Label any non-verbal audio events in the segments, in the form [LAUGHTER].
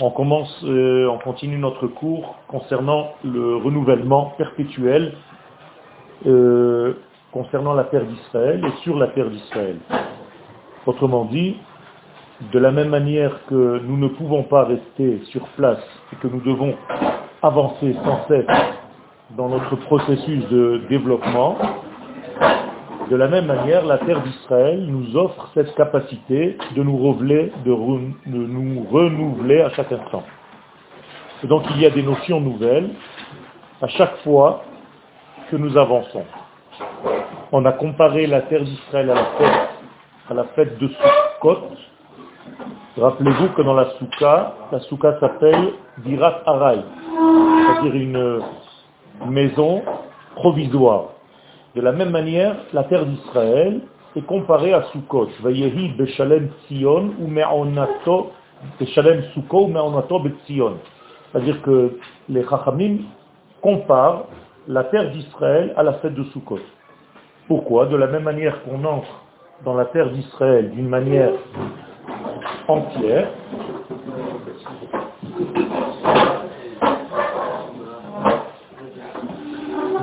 On commence, euh, on continue notre cours concernant le renouvellement perpétuel euh, concernant la terre d'Israël et sur la terre d'Israël. Autrement dit, de la même manière que nous ne pouvons pas rester sur place et que nous devons avancer sans cesse dans notre processus de développement, de la même manière, la terre d'Israël nous offre cette capacité de nous, renouveler, de, nous renouveler à chaque instant. Et donc il y a des notions nouvelles à chaque fois que nous avançons. On a comparé la terre d'Israël à la fête, de Sukkot. Rappelez-vous que dans la Soukha, la Soukha s'appelle Dirat Arai, c'est-à-dire une maison provisoire. De la même manière, la terre d'Israël est comparée à Sukkot. Ou Sukkot ou. C'est-à-dire que les Chachamim comparent la terre d'Israël à la fête de Sukkot. Pourquoi? De la même manière qu'on entre dans la terre d'Israël d'une manière entière,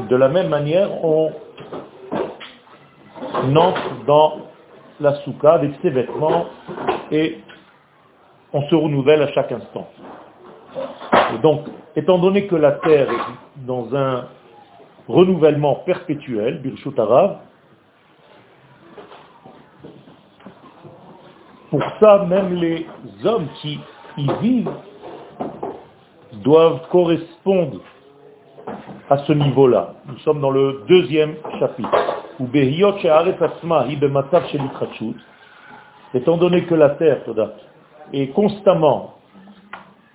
de la même manière, on entre dans la souka avec ses vêtements et on se renouvelle à chaque instant. Et donc, étant donné que la terre est dans un renouvellement perpétuel, Birshut Arav, pour ça, même les hommes qui y vivent doivent correspondre à ce niveau-là. Nous sommes dans le deuxième chapitre étant donné que la terre est constamment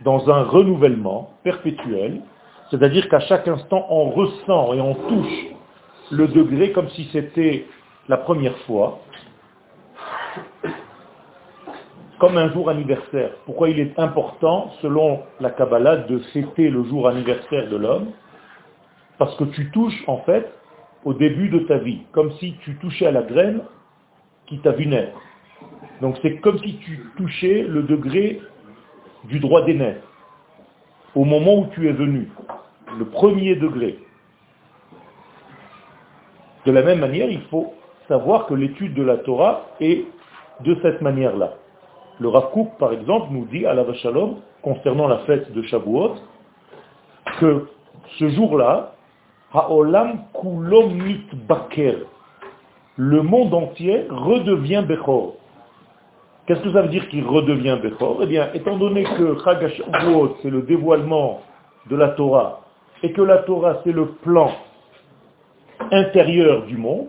dans un renouvellement perpétuel, c'est-à-dire qu'à chaque instant on ressent et on touche le degré comme si c'était la première fois, comme un jour anniversaire. Pourquoi il est important, selon la Kabbalah, de fêter le jour anniversaire de l'homme? Parce que tu touches en fait au début de ta vie, comme si tu touchais à la graine qui t'a vu naître. Donc c'est comme si tu touchais le degré du droit d'aînesse, au moment où tu es venu, le premier degré. De la même manière, il faut savoir que l'étude de la Torah est de cette manière-là. Le Rav par exemple, nous dit à la Shalom, concernant la fête de Shavuot, que ce jour-là, Haolam kulom baker. Le monde entier redevient Bechor. Qu'est-ce que ça veut dire qu'il redevient Bechor? Eh bien, étant donné que Chagashavuot, c'est le dévoilement de la Torah, et que la Torah, c'est le plan intérieur du monde,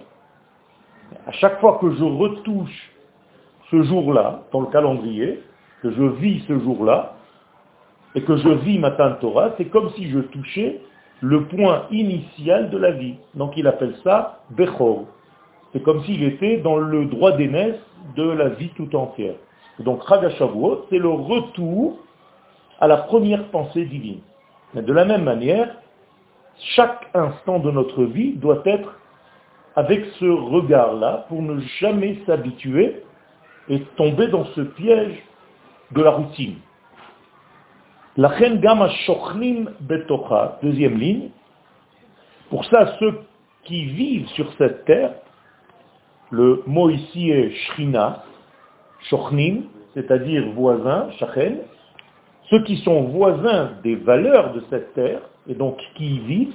à chaque fois que je retouche ce jour-là, dans le calendrier, que je vis ce jour-là, et que je vis ma Torah, c'est comme si je touchais le point initial de la vie. Donc il appelle ça Bechor. C'est comme s'il était dans le droit d'aînesse de la vie tout entière. Donc Chagashavuot, c'est le retour à la première pensée divine. Mais de la même manière, chaque instant de notre vie doit être avec ce regard-là pour ne jamais s'habituer et tomber dans ce piège de la routine. La reine gamma shochlim betocha, deuxième ligne. Pour ça, ceux qui vivent sur cette terre, le mot ici est shrina, shochnim, c'est-à-dire voisin, shachen, ceux qui sont voisins des valeurs de cette terre, et donc qui y vivent,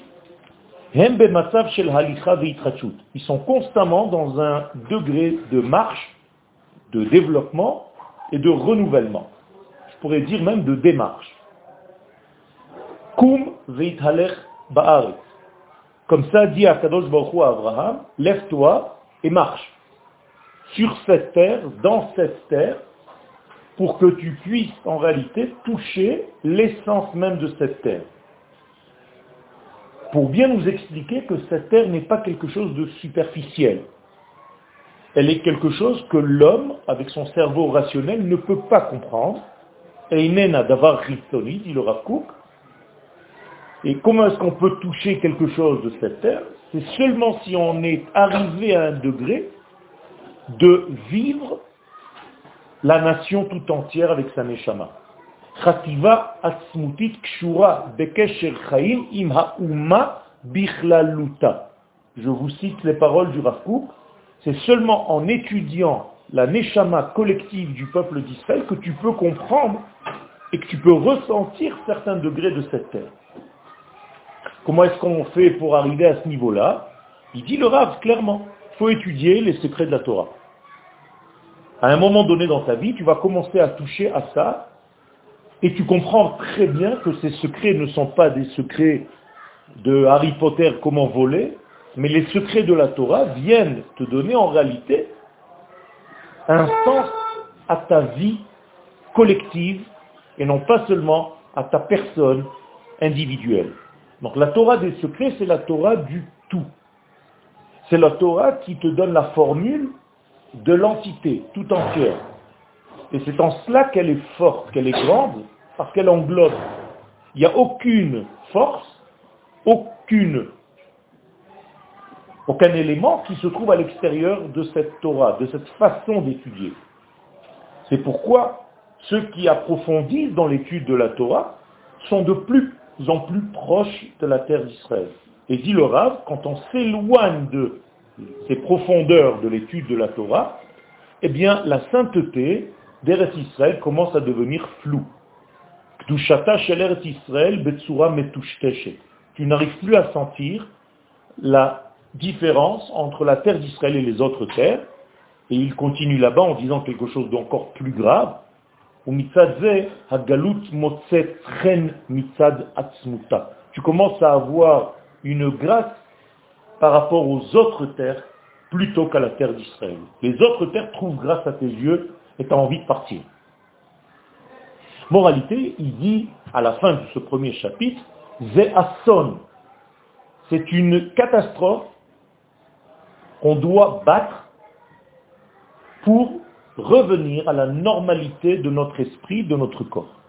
ils sont constamment dans un degré de marche, de développement et de renouvellement. Je pourrais dire même de démarche. Comme ça dit Akadosh Baruch à Abraham, lève-toi et marche sur cette terre, dans cette terre, pour que tu puisses en réalité toucher l'essence même de cette terre. Pour bien nous expliquer que cette terre n'est pas quelque chose de superficiel. Elle est quelque chose que l'homme, avec son cerveau rationnel, ne peut pas comprendre. Et d'avoir dit le Rav et comment est-ce qu'on peut toucher quelque chose de cette terre? C'est seulement si on est arrivé à un degré de vivre la nation tout entière avec sa neshama. Chativa atzmutit kshura bekesher chaim im ha'uma. Je vous cite les paroles du Rav. C'est seulement en étudiant la neshama collective du peuple d'Israël que tu peux comprendre et que tu peux ressentir certains degrés de cette terre. Comment est-ce qu'on fait pour arriver à ce niveau-là? Il dit le Rav clairement, il faut étudier les secrets de la Torah. À un moment donné dans ta vie, tu vas commencer à toucher à ça et tu comprends très bien que ces secrets ne sont pas des secrets de Harry Potter comment voler, mais les secrets de la Torah viennent te donner en réalité un sens à ta vie collective et non pas seulement à ta personne individuelle. Donc la Torah des secrets, c'est la Torah du tout. C'est la Torah qui te donne la formule de l'entité tout entière. Et c'est en cela qu'elle est forte, qu'elle est grande, parce qu'elle englobe. Il n'y a aucune force, aucune, aucun élément qui se trouve à l'extérieur de cette Torah, de cette façon d'étudier. C'est pourquoi ceux qui approfondissent dans l'étude de la Torah sont de plus en plus proches de la terre d'Israël. Et dit le Rav, quand on s'éloigne de ces profondeurs de l'étude de la Torah, eh bien la sainteté d'Eretz Israël commence à devenir floue. Tu n'arrives plus à sentir la différence entre la terre d'Israël et les autres terres. Et il continue là-bas en disant quelque chose d'encore plus grave. Tu commences à avoir une grâce par rapport aux autres terres plutôt qu'à la terre d'Israël. Les autres terres trouvent grâce à tes yeux et tu as envie de partir. Moralité, il dit à la fin de ce premier chapitre, Zéasson, c'est une catastrophe qu'on doit battre pour revenir à la normalité de notre esprit, de notre corps.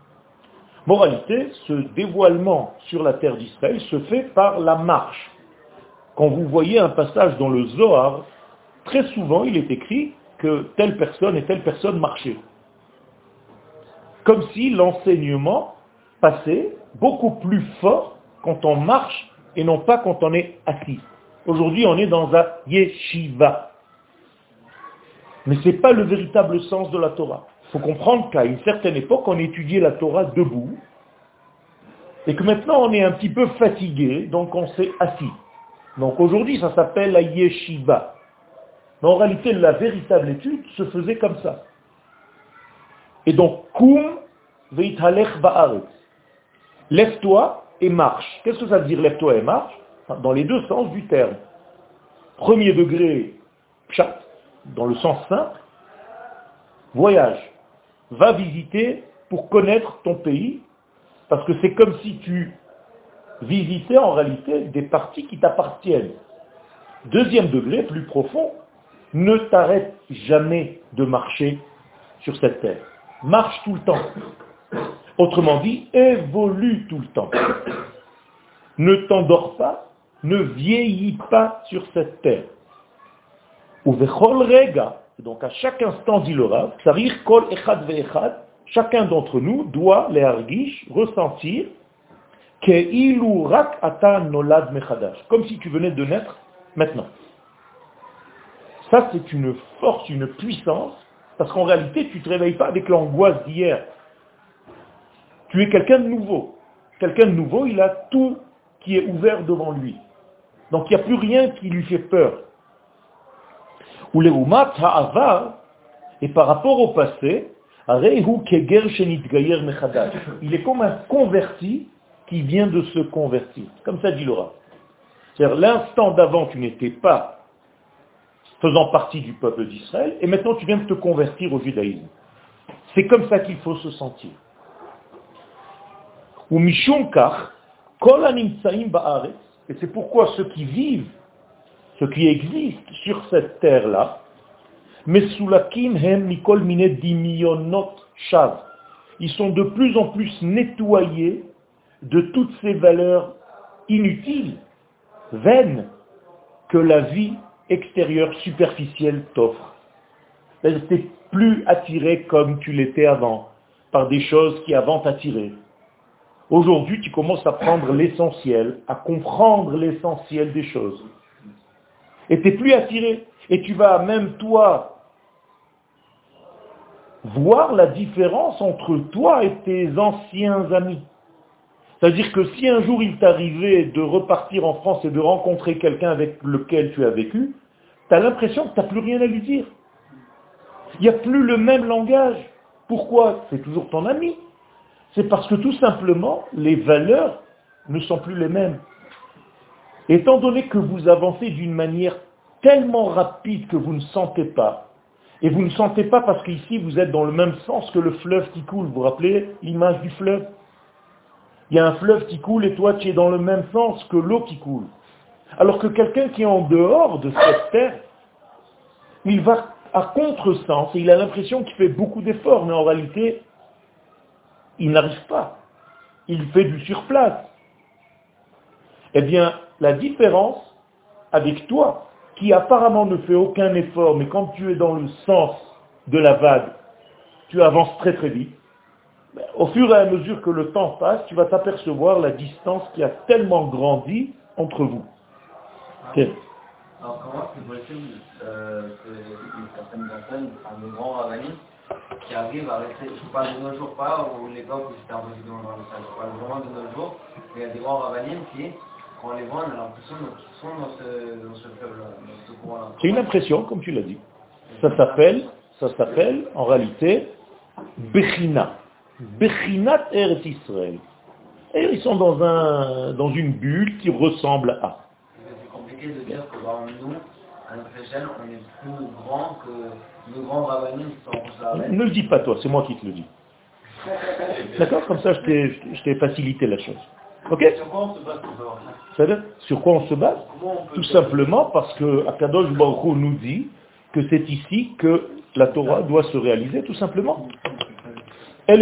Moralité, ce dévoilement sur la terre d'Israël se fait par la marche. Quand vous voyez un passage dans le Zohar, très souvent il est écrit que telle personne et telle personne marchaient. Comme si l'enseignement passait beaucoup plus fort quand on marche et non pas quand on est assis. Aujourd'hui, on est dans un yeshiva. Mais ce n'est pas le véritable sens de la Torah. Il faut comprendre qu'à une certaine époque, on étudiait la Torah debout, et que maintenant on est un petit peu fatigué, donc on s'est assis. Donc aujourd'hui, ça s'appelle la yeshiva. Mais en réalité, la véritable étude se faisait comme ça. Et donc, kum veitalech ba'aretz. Lève-toi et marche. Qu'est-ce que ça veut dire lève-toi et marche? Dans les deux sens du terme. Premier degré, chat, dans le sens simple, voyage. Va visiter pour connaître ton pays, parce que c'est comme si tu visitais en réalité des parties qui t'appartiennent. Deuxième degré, plus profond, ne t'arrête jamais de marcher sur cette terre. Marche tout le temps. Autrement dit, évolue tout le temps. Ne t'endors pas, ne vieillis pas sur cette terre. Donc à chaque instant, dit le Rav, kol echad ve'echad, chacun d'entre nous doit, les ressentir rak ata nolad mechadash, comme si tu venais de naître maintenant. Ça, c'est une force, une puissance, parce qu'en réalité, tu ne te réveilles pas avec l'angoisse d'hier. Tu es quelqu'un de nouveau. Quelqu'un de nouveau, il a tout qui est ouvert devant lui. Donc il n'y a plus rien qui lui fait peur. Ou les et par rapport au passé, il est comme un converti qui vient de se convertir. Comme ça dit Laura. C'est-à-dire l'instant d'avant, tu n'étais pas faisant partie du peuple d'Israël, et maintenant tu viens de te convertir au judaïsme. C'est comme ça qu'il faut se sentir. Ou et c'est pourquoi ceux qui vivent, ceux qui existent sur cette terre-là, Mesulakim hem mikol mine shav. Ils sont de plus en plus nettoyés de toutes ces valeurs inutiles, vaines, que la vie extérieure superficielle t'offre. Tu plus attiré comme tu l'étais avant. par des choses qui avant t'attiraient. Aujourd'hui, tu commences à prendre l'essentiel, à comprendre l'essentiel des choses. Et tu n'es plus attiré. Et tu vas même, toi, voir la différence entre toi et tes anciens amis. C'est-à-dire que si un jour il t'arrivait de repartir en France et de rencontrer quelqu'un avec lequel tu as vécu, tu as l'impression que tu n'as plus rien à lui dire. Il n'y a plus le même langage. Pourquoi? C'est toujours ton ami. C'est parce que tout simplement, les valeurs ne sont plus les mêmes. Étant donné que vous avancez d'une manière tellement rapide que vous ne sentez pas, et vous ne sentez pas parce qu'ici vous êtes dans le même sens que le fleuve qui coule. Vous vous rappelez l'image du fleuve? Il y a un fleuve qui coule et toi tu es dans le même sens que l'eau qui coule. Alors que quelqu'un qui est en dehors de cette terre, il va à contresens et il a l'impression qu'il fait beaucoup d'efforts, mais en réalité, il n'arrive pas. Il fait du surplace. Eh bien, la différence avec toi, qui apparemment ne fait aucun effort, mais quand tu es dans le sens de la vague, tu avances très très vite, ben, au fur et à mesure que le temps passe, tu vas t'apercevoir la distance qui a tellement grandi entre vous. Alors comment c'est possible euh, que certaines personnes, de grands ravanimes, qui arrivent à rester, je parle de nos jours pas, ou l'époque où c'était impossible dans le je parle vraiment de nos jours, il y a des grands ravanimes qui, quand on les voit, on a l'impression qu'ils sont dans ce, dans ce fleuve-là, dans ce courant-là. C'est une impression, comme tu l'as dit. Ça s'appelle, ça s'appelle, en réalité, Bechina. Bechinat Eretz Israël. Et ils sont dans, un, dans une bulle qui ressemble à de dire que nous, à notre échelle, on est plus grand que nos grands rabbinim qui sont Ne le dis pas toi, c'est moi qui te le dis. D'accord Comme ça, je t'ai facilité la chose. Ok Sur quoi on se base Sur quoi on se base? Tout simplement parce que Akadosh Baruch nous dit que c'est ici que la Torah doit se réaliser, tout simplement. C'est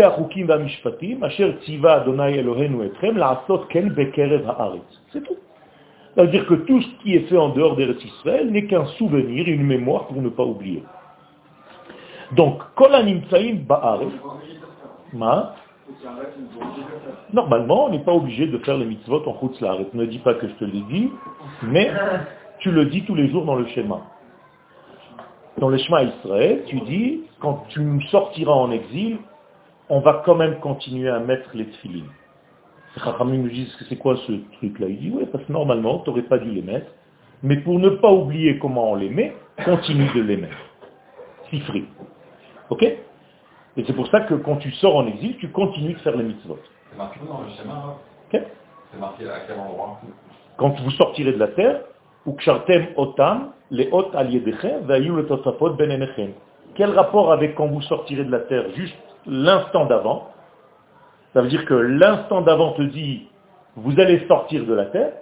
tout. Ça veut dire que tout ce qui est fait en dehors des Israël n'est qu'un souvenir, une mémoire pour ne pas oublier. Donc, Normalement, on n'est pas obligé de faire les mitzvot en Chutzlaret. Ne dis pas que je te l'ai dit, mais tu le dis tous les jours dans le schéma. Dans le schéma Israël, tu dis, quand tu sortiras en exil, on va quand même continuer à mettre les tefillines. Rachamim nous disent c'est quoi ce truc-là? Il dit, oui, parce que normalement, tu n'aurais pas dû les mettre. Mais pour ne pas oublier comment on les met, continue de les mettre. Sifri. Ok? Et c'est pour ça que quand tu sors en exil, tu continues de faire les mitzvot. C'est marqué dans le schéma, C'est marqué à quel endroit Quand vous sortirez de la terre, ben Quel rapport avec quand vous sortirez de la terre Juste l'instant d'avant, ça veut dire que l'instant d'avant te dit, vous allez sortir de la terre,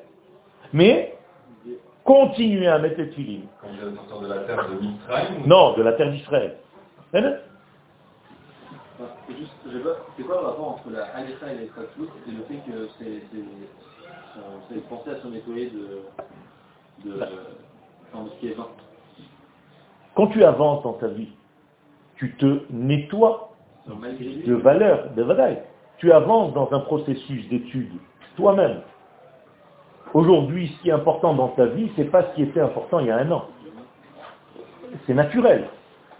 mais continuez à mettre les filines. Quand vous allez sortir de la terre de Israël Non, de la terre d'Israël. C'est quoi le rapport entre la Halicha et la Khatlout et le fait que c'est penser à se nettoyer de, de, de ce qui est vain Quand tu avances dans ta vie, tu te nettoies de valeur, de valeur tu avances dans un processus d'étude, toi-même. Aujourd'hui, ce qui est important dans ta vie, ce n'est pas ce qui était important il y a un an. C'est naturel.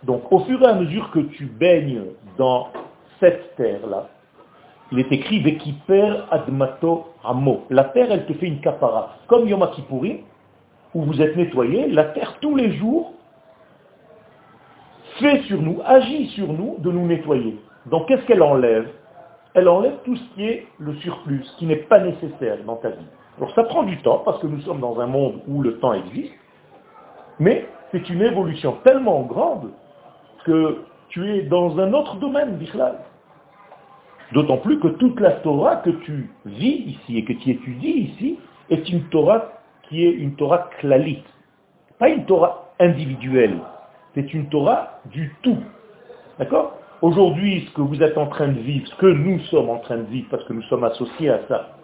Donc, au fur et à mesure que tu baignes dans cette terre-là, il est écrit Vekiper admato amo. La terre, elle te fait une capara. Comme Yom Kippourim, où vous êtes nettoyé, la terre, tous les jours, fait sur nous, agit sur nous de nous nettoyer. Donc, qu'est-ce qu'elle enlève? Elle enlève tout ce qui est le surplus, ce qui n'est pas nécessaire dans ta vie. Alors ça prend du temps, parce que nous sommes dans un monde où le temps existe, mais c'est une évolution tellement grande que tu es dans un autre domaine, d'Islam. D'autant plus que toute la Torah que tu vis ici et que tu étudies ici est une Torah qui est une Torah clalite. Pas une Torah individuelle. C'est une Torah du tout. D'accord? Aujourd'hui, ce que vous êtes en train de vivre, ce que nous sommes en train de vivre, parce que nous sommes associés à ça,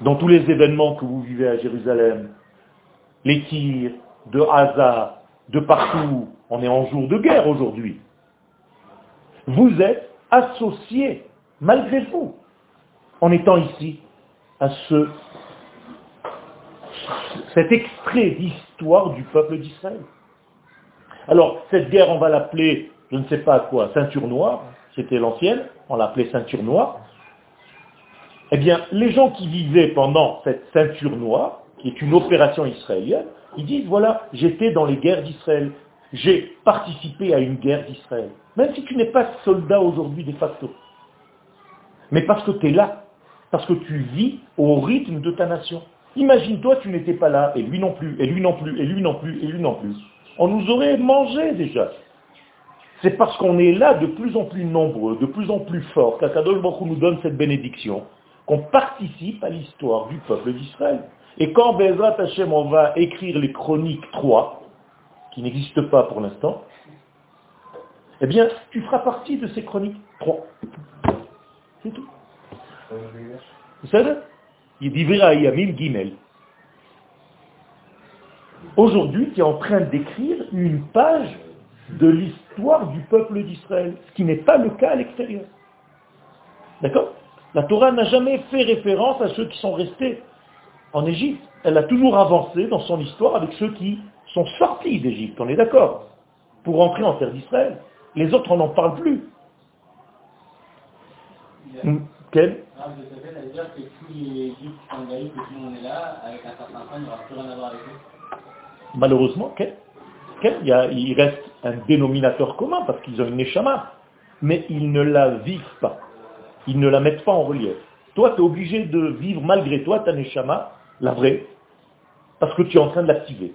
dans tous les événements que vous vivez à Jérusalem, les tirs, de hasard, de partout, on est en jour de guerre aujourd'hui. Vous êtes associé, malgré vous, en étant ici, à ce, cet extrait d'histoire du peuple d'Israël. Alors, cette guerre, on va l'appeler, je ne sais pas quoi, ceinture noire, c'était l'ancienne, on l'appelait ceinture noire. Eh bien, les gens qui vivaient pendant cette ceinture noire, qui est une opération israélienne, ils disent, voilà, j'étais dans les guerres d'Israël, j'ai participé à une guerre d'Israël. Même si tu n'es pas soldat aujourd'hui de facto. Mais parce que tu es là, parce que tu vis au rythme de ta nation. Imagine-toi, tu n'étais pas là, et lui non plus, et lui non plus, et lui non plus, et lui non plus. On nous aurait mangé déjà. C'est parce qu'on est là de plus en plus nombreux, de plus en plus forts, qu'Akadosh Baruch nous donne cette bénédiction, qu'on participe à l'histoire du peuple d'Israël. Et quand Bezrat Hashem, on va écrire les chroniques 3, qui n'existent pas pour l'instant, eh bien, tu feras partie de ces chroniques 3. C'est tout. Vous savez Il. Aujourd'hui, tu es en train d'écrire une page de l'histoire du peuple d'Israël, ce qui n'est pas le cas à l'extérieur. D'accord? La Torah n'a jamais fait référence à ceux qui sont restés en Égypte. Elle a toujours avancé dans son histoire avec ceux qui sont sortis d'Égypte, on est d'accord, pour entrer en terre d'Israël. Les autres, on n'en parle plus. Quel? Malheureusement, quel? Il, reste un dénominateur commun parce qu'ils ont une neshama, mais ils ne la vivent pas. Ils ne la mettent pas en relief. Toi, tu es obligé de vivre malgré toi ta neshama, la vraie, parce que tu es en train de l'activer.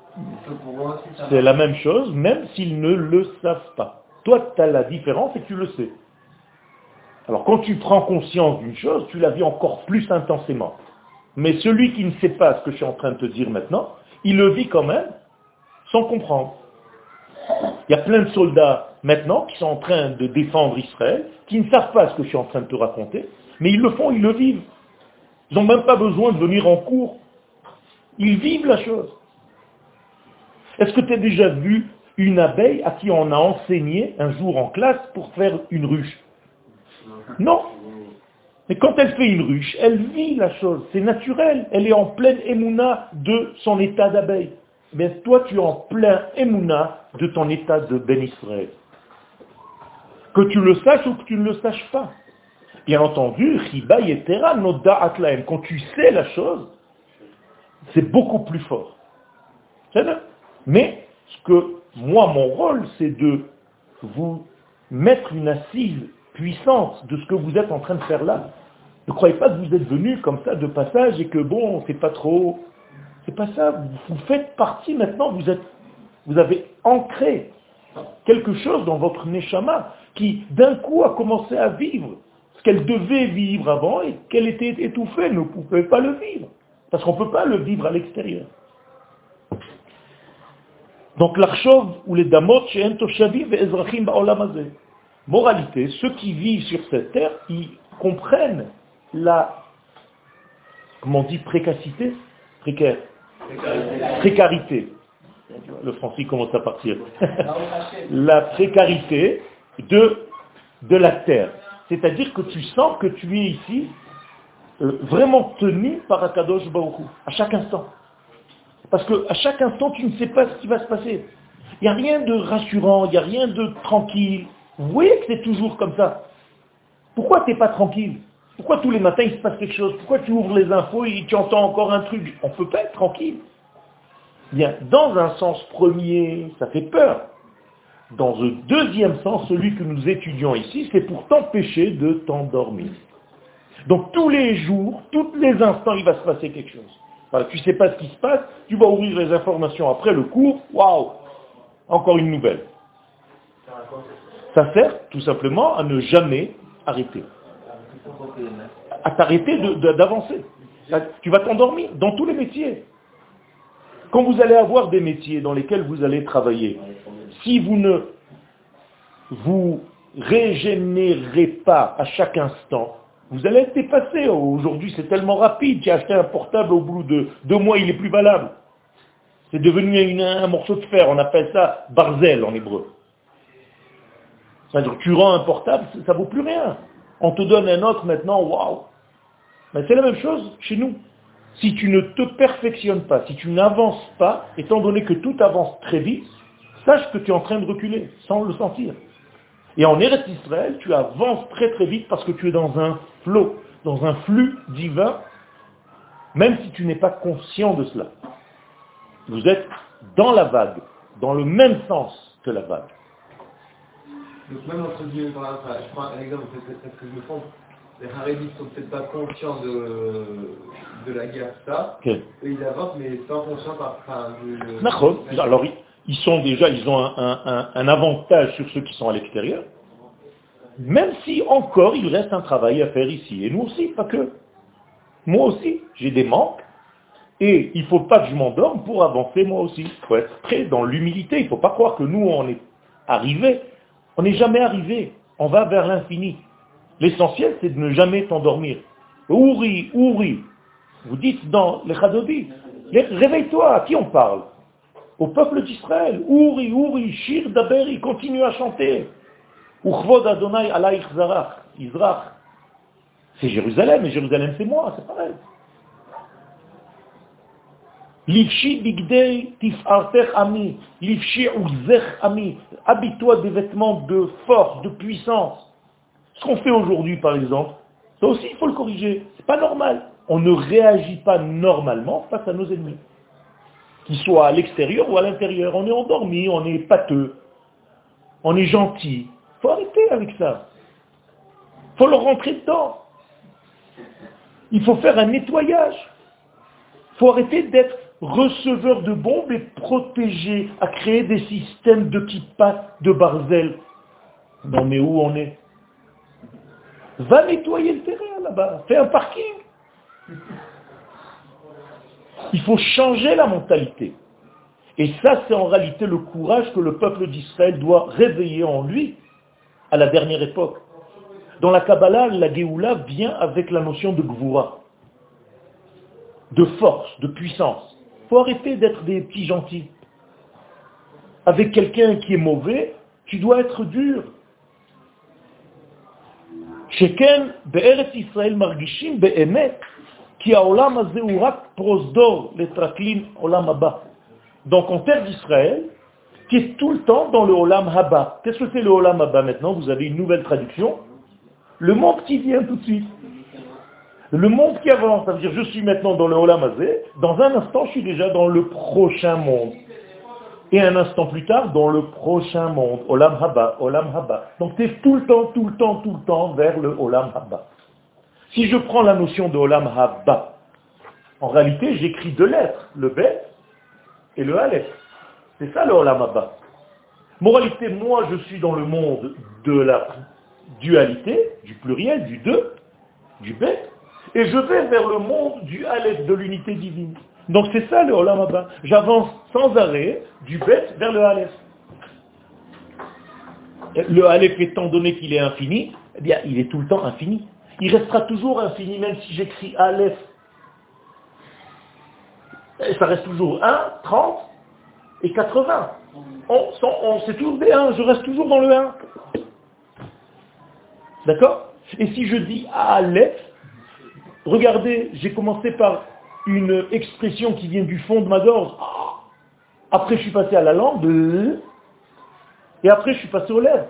C'est la même chose, même s'ils ne le savent pas. Toi, tu as la différence et tu le sais. Alors quand tu prends conscience d'une chose, tu la vis encore plus intensément. Mais celui qui ne sait pas ce que je suis en train de te dire maintenant, il le vit quand même sans comprendre. Il y a plein de soldats maintenant qui sont en train de défendre Israël, qui ne savent pas ce que je suis en train de te raconter, mais ils le font, ils le vivent. Ils n'ont même pas besoin de venir en cours. Ils vivent la chose. Est-ce que tu as déjà vu une abeille à qui on a enseigné un jour en classe pour faire une ruche? Non. Mais quand elle fait une ruche, elle vit la chose. C'est naturel. Elle est en pleine émouna de son état d'abeille mais toi tu es en plein émouna de ton état de Ben Israël. Que tu le saches ou que tu ne le saches pas. Bien entendu, quand tu sais la chose, c'est beaucoup plus fort. Mais ce que moi, mon rôle, c'est de vous mettre une assise puissante de ce que vous êtes en train de faire là. Ne croyez pas que vous êtes venu comme ça de passage et que bon, c'est pas trop c'est pas ça. Vous faites partie maintenant, vous, êtes, vous avez ancré quelque chose dans votre neshama qui d'un coup a commencé à vivre ce qu'elle devait vivre avant et qu'elle était étouffée, ne pouvait pas le vivre. Parce qu'on ne peut pas le vivre à l'extérieur. Donc l'archov ou les damot chez Toshaviv et Ezrachim ba'olamazé. Moralité, ceux qui vivent sur cette terre, ils comprennent la, comment on dit, précaire, Précarité. Le français commence à partir. [LAUGHS] la précarité de, de la terre. C'est-à-dire que tu sens que tu es ici euh, vraiment tenu par Akadosh Baruch à chaque instant. Parce qu'à chaque instant, tu ne sais pas ce qui va se passer. Il n'y a rien de rassurant, il n'y a rien de tranquille. Vous voyez que c'est toujours comme ça. Pourquoi tu n'es pas tranquille? Pourquoi tous les matins il se passe quelque chose? Pourquoi tu ouvres les infos et tu entends encore un truc? On ne peut pas être tranquille. Bien, dans un sens premier, ça fait peur. Dans un deuxième sens, celui que nous étudions ici, c'est pour t'empêcher de t'endormir. Donc tous les jours, tous les instants, il va se passer quelque chose. Tu ne sais pas ce qui se passe, tu vas ouvrir les informations après le cours, waouh, encore une nouvelle. Ça sert tout simplement à ne jamais arrêter. à t'arrêter d'avancer. Tu vas t'endormir dans tous les métiers. Quand vous allez avoir des métiers dans lesquels vous allez travailler, si vous ne vous régénérez pas à chaque instant, vous allez être dépassé. Aujourd'hui, c'est tellement rapide. As acheté un portable au bout de deux mois, il est plus valable. C'est devenu un morceau de fer. On appelle ça barzel en hébreu. Tu rends un portable, ça vaut plus rien. On te donne un autre maintenant, waouh. Mais c'est la même chose chez nous. Si tu ne te perfectionnes pas, si tu n'avances pas, étant donné que tout avance très vite, sache que tu es en train de reculer, sans le sentir. Et en Eretz Israël, tu avances très très vite parce que tu es dans un flot, dans un flux divin, même si tu n'es pas conscient de cela. Vous êtes dans la vague, dans le même sens que la vague. Donc même entre guillemets, par enfin, je prends un exemple, peut-être que je me trompe, les Harédites sont peut-être pas conscients de, de la guerre, ça. Eux, ils avancent, mais sans conscience, enfin, du... D'accord. Alors, ils- sont déjà, ils ont un, avantage sur ceux qui sont à l'extérieur, même si encore il reste un travail à faire ici. Et nous aussi, pas que. Moi aussi, j'ai des manques, et il ne faut pas que je m'endorme pour avancer moi aussi. Il faut être prêt dans l'humilité. Il ne faut pas croire que nous, on est arrivé. On n'est jamais arrivé. On va vers l'infini. L'essentiel, c'est de ne jamais t'endormir. Ouri, ouri. Vous dites dans les Chadodi, réveille-toi, à qui on parle? Au peuple d'Israël. Ouri, ouri, shir daberi, continue à chanter. Uchvod Adonai alaich zarach. C'est Jérusalem, et Jérusalem c'est moi, c'est pareil. Livshi bigdei tifartech ami, livshi uzech ami. Habille-toi des vêtements de force, de puissance. Ce qu'on fait aujourd'hui, par exemple, ça aussi, il faut le corriger. C'est pas normal. On ne réagit pas normalement face à nos ennemis. Qu'ils soient à l'extérieur ou à l'intérieur. On est endormi, on est pâteux, on est gentil. faut arrêter avec ça. faut leur rentrer dedans. Il faut faire un nettoyage. Faut arrêter d'être receveur de bombes et protéger, à créer des systèmes de kippa, de barzel. Non mais où on est? Va nettoyer le terrain là-bas, fais un parking. Il faut changer la mentalité. Et ça, c'est en réalité le courage que le peuple d'Israël doit réveiller en lui à la dernière époque. Dans la Kabbalah, la Géoula vient avec la notion de Gvoura, de force, de puissance. Il faut arrêter d'être des petits gentils. Avec quelqu'un qui est mauvais, tu dois être dur. Sheken, Be'eret Israël Margishim, כי העולם הזה הוא רק פרוזדור לטרקלין עולם הבא. Donc en terre d'Israël, qui est tout le temps dans le Olam Haba. Qu'est-ce que c'est le Olam Haba maintenant Vous avez une nouvelle traduction. Le monde qui vient tout de suite. Le monde qui avance, ça veut dire je suis maintenant dans le Olam Hazé, dans un instant je suis déjà dans le prochain monde. Et un instant plus tard, dans le prochain monde, Olam Haba, Olam Haba. Donc tu es tout le temps, tout le temps, tout le temps vers le Olam Haba. Si je prends la notion de Olam Haba, en réalité j'écris deux lettres, le Bet et le Aleph. C'est ça le Olam Haba. Moralité, moi je suis dans le monde de la dualité, du pluriel, du deux, du Bet, et je vais vers le monde du Aleph, de l'unité divine. Donc c'est ça le Olam Haba. J'avance sans arrêt du Bet vers le Aleph. Le Aleph étant donné qu'il est infini, eh bien il est tout le temps infini. Il restera toujours infini même si j'écris Aleph. Ça reste toujours 1, 30 et 80. On, on, c'est toujours des 1, je reste toujours dans le 1. D'accord? Et si je dis Aleph, regardez, j'ai commencé par une expression qui vient du fond de ma gorge. Après, je suis passé à la langue. Et après, je suis passé aux lèvres.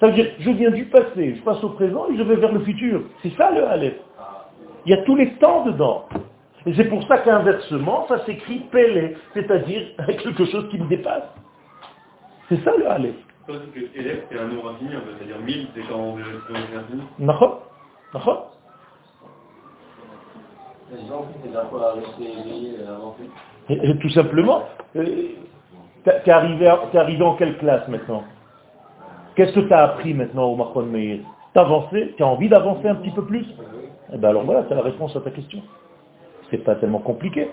Ça veut dire, je viens du passé, je passe au présent et je vais vers le futur. C'est ça le Aleph. Il y a tous les temps dedans. Et c'est pour ça qu'inversement, ça s'écrit Pélé, c'est-à-dire [LAUGHS] quelque chose qui me dépasse. C'est ça le Aleph. C'est un nombre infini, c'est-à-dire 1000, c'est quand on. D'accord. Et- et Tout simplement, euh, arrivé, t'es arrivé en quelle classe maintenant? Qu'est-ce que tu as appris maintenant au Macron Meir? T'avancer, tu as envie d'avancer un petit peu plus? Eh ben alors voilà, c'est la réponse à ta question. C'est pas tellement compliqué.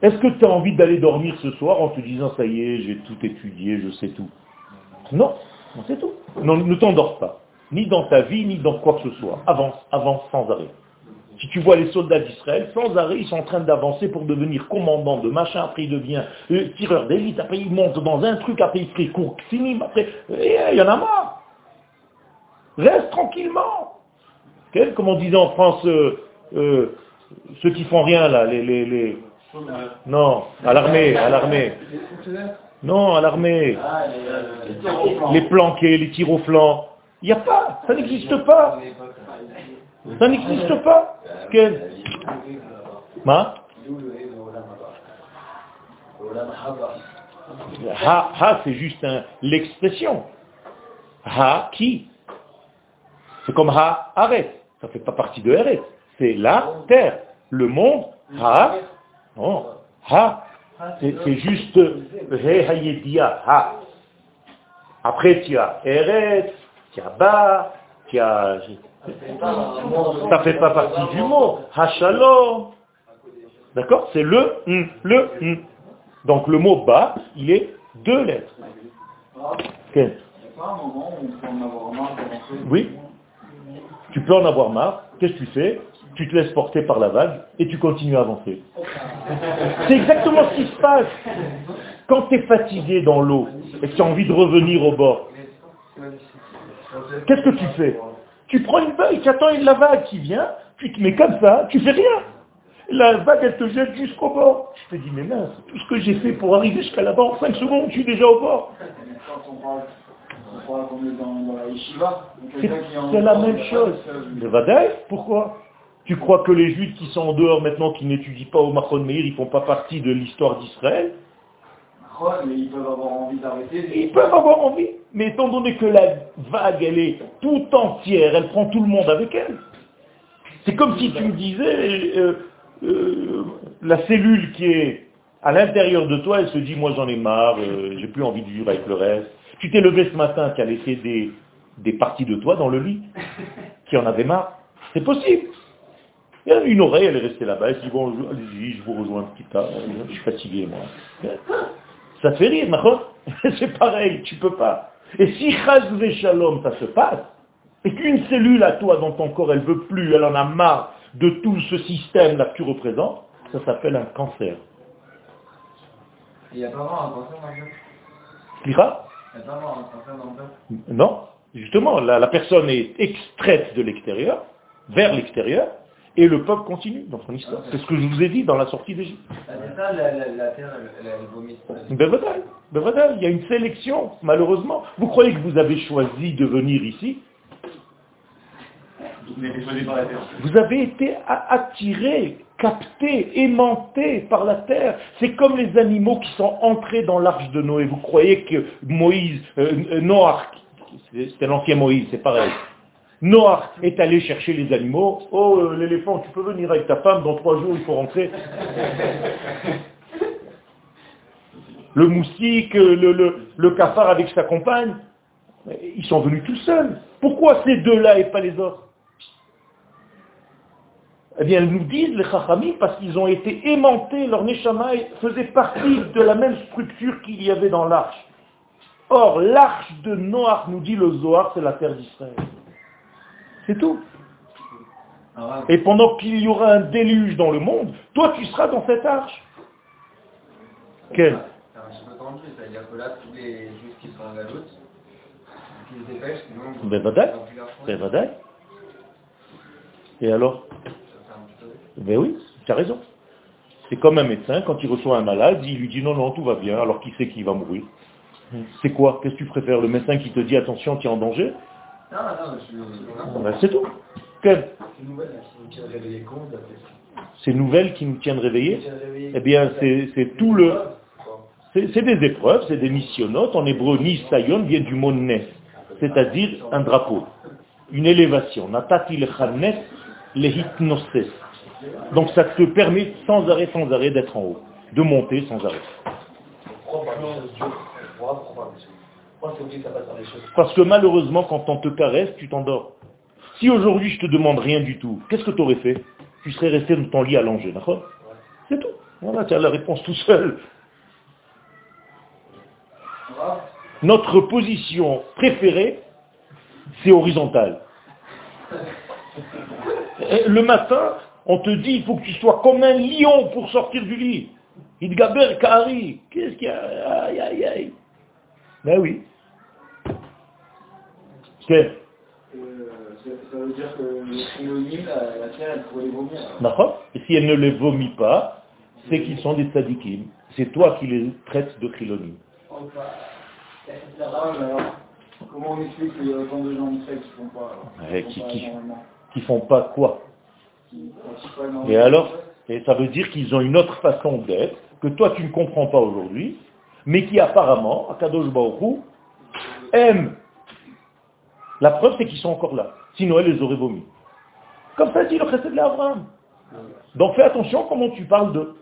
Est-ce que tu as envie d'aller dormir ce soir en te disant ça y est, j'ai tout étudié, je sais tout? Non, non c'est tout. Non, ne t'endors pas. Ni dans ta vie, ni dans quoi que ce soit. Avance, avance sans arrêt. Si tu vois les soldats d'Israël, sans arrêt, ils sont en train d'avancer pour devenir commandant de machin, après il devient euh, tireur d'élite, après il monte dans un truc, après il fait fini, après, et, il y en a marre. Reste tranquillement. Comme on disait en France, euh, euh, ceux qui font rien là, les, les, les... Non, à l'armée, à l'armée. Non, à l'armée. Les planqués, les tirs au flanc. Il n'y a pas, ça n'existe pas. Ça n'existe pas. Quel Ma? Ha, ha c'est juste l'expression. Ha, qui? C'est comme ha, arrête. Ça ne fait pas partie de Eret. C'est la terre. Le monde, ha, non, ha. C'est juste ha. Après, tu as Eret, tu as Ba, tu as ça fait pas partie du mot. Hachalom. D'accord? C'est le le Donc le mot bas, il est deux lettres. Oui. Tu peux en avoir marre. Qu'est-ce que tu fais? Tu te laisses porter par la vague et tu continues à avancer. C'est exactement ce qui se passe. Quand tu es fatigué dans l'eau et que tu as envie de revenir au bord, qu'est-ce que tu fais? Tu prends une vague, tu attends la vague qui vient, tu te mets comme ça, tu fais rien. La vague, elle te jette jusqu'au bord. Je te dis, mais mince, tout ce que j'ai fait pour arriver jusqu'à là-bas, en 5 secondes, je suis déjà au bord. C'est la même chose. Le Vadaï, pourquoi? Tu crois que les juifs qui sont en dehors maintenant, qui n'étudient pas au Machon Meir, ils ne font pas partie de l'histoire d'Israël? Mais ils peuvent avoir envie d'arrêter. Ils peuvent avoir envie, mais étant donné que la vague, elle est tout entière, elle prend tout le monde avec elle. C'est comme si tu me disais, euh, euh, la cellule qui est à l'intérieur de toi, elle se dit, moi j'en ai marre, euh, j'ai plus envie de vivre avec le reste. Tu t'es levé ce matin, tu as laissé des, des parties de toi dans le lit, [LAUGHS] qui en avait marre. C'est possible. une oreille, elle est restée là-bas, elle se dit, bon, allez-y, je vous rejoins petit peu, je suis fatigué, moi. [LAUGHS] Ça fait rire, [LAUGHS] C'est pareil, tu peux pas. Et si chaz shalom, ça se passe, et qu'une cellule à toi dans ton corps, elle veut plus, elle en a marre de tout ce système-là que tu représentes, ça s'appelle un cancer. Il n'y a pas vraiment un cancer dans Il n'y a pas vraiment un cancer dans Non, justement, la personne est extraite de l'extérieur, vers l'extérieur, et le peuple continue dans son histoire. C'est ce que je vous ai dit dans la sortie d'Égypte. Il y a une sélection, malheureusement. Vous croyez que vous avez choisi de venir ici? Vous avez été attiré, capté, aimanté par la terre. C'est comme les animaux qui sont entrés dans l'arche de Noé. Vous croyez que Moïse, euh, euh Noach, c'était l'ancien Moïse, c'est pareil. Noah est allé chercher les animaux. Oh, euh, l'éléphant, tu peux venir avec ta femme, dans trois jours, il faut rentrer. Le moustique, euh, le, cafard avec sa compagne, ils sont venus tout seuls. Pourquoi ces deux-là et pas les autres? Eh bien, elles nous disent, les chachamim, parce qu'ils ont été aimantés, leur neshama faisait partie de la même structure qu'il y avait dans l'arche. Or, l'arche de Noah, nous dit le Zohar, c'est la terre d'Israël. C'est tout. Et pendant qu'il y aura un déluge dans le monde, toi tu seras dans cette arche. Quel? C'est un petit peu tendu, c'est-à-dire que là, tous les juifs qui sont en galoute, ils se dépêchent, sinon... Ben vadaï. Et alors? Ben oui, tu as raison. C'est comme un médecin, quand il reçoit un malade, il lui dit non, non, tout va bien, alors qu'il sait qu'il va mourir? C'est quoi? Qu'est-ce que tu préfères? Le médecin qui te dit attention, tu es en danger? Non, non, ben, c'est tout. Ces nouvelles qui nous tiennent réveillés Eh bien, c'est tout le... C'est des épreuves, c'est des missionnotes. En hébreu, nisayon vient du mot nes, c'est-à-dire un drapeau, une élévation. Natati Donc ça te permet sans arrêt, sans arrêt d'être en haut, de monter sans arrêt. Parce que malheureusement, quand on te caresse, tu t'endors. Si aujourd'hui je te demande rien du tout, qu'est-ce que tu aurais fait? Tu serais resté dans ton lit allongé, d'accord? C'est tout. Voilà, tu as la réponse tout seul. Notre position préférée, c'est horizontal. [LAUGHS] Le matin, on te dit, il faut que tu sois comme un lion pour sortir du lit. Idgaber Kari. Qu'est-ce qu'il y a? Aïe, aïe, aïe. Ben oui. Qu'est-ce Euh, ça, veut dire que le la, la terre, elle pourrait les vomir. D'accord Et si elle ne les vomit pas, c'est qu'ils sont des tzadikim. C'est toi qui les traites de chilonim. Ah, mais alors, comment on explique qu'il y a autant de gens qui font pas Qui qui- font pas qui- font pas quoi? Et alors Et ça veut dire qu'ils ont une autre façon d'être, que toi tu ne comprends pas aujourd'hui, mais qui apparemment, Akadosh Baruch Hu, aime. La preuve c'est qu'ils sont encore là. Sinon elle les aurait vomis. Comme ça dit le chesed de Abraham. Donc fais attention comment tu parles d'eux.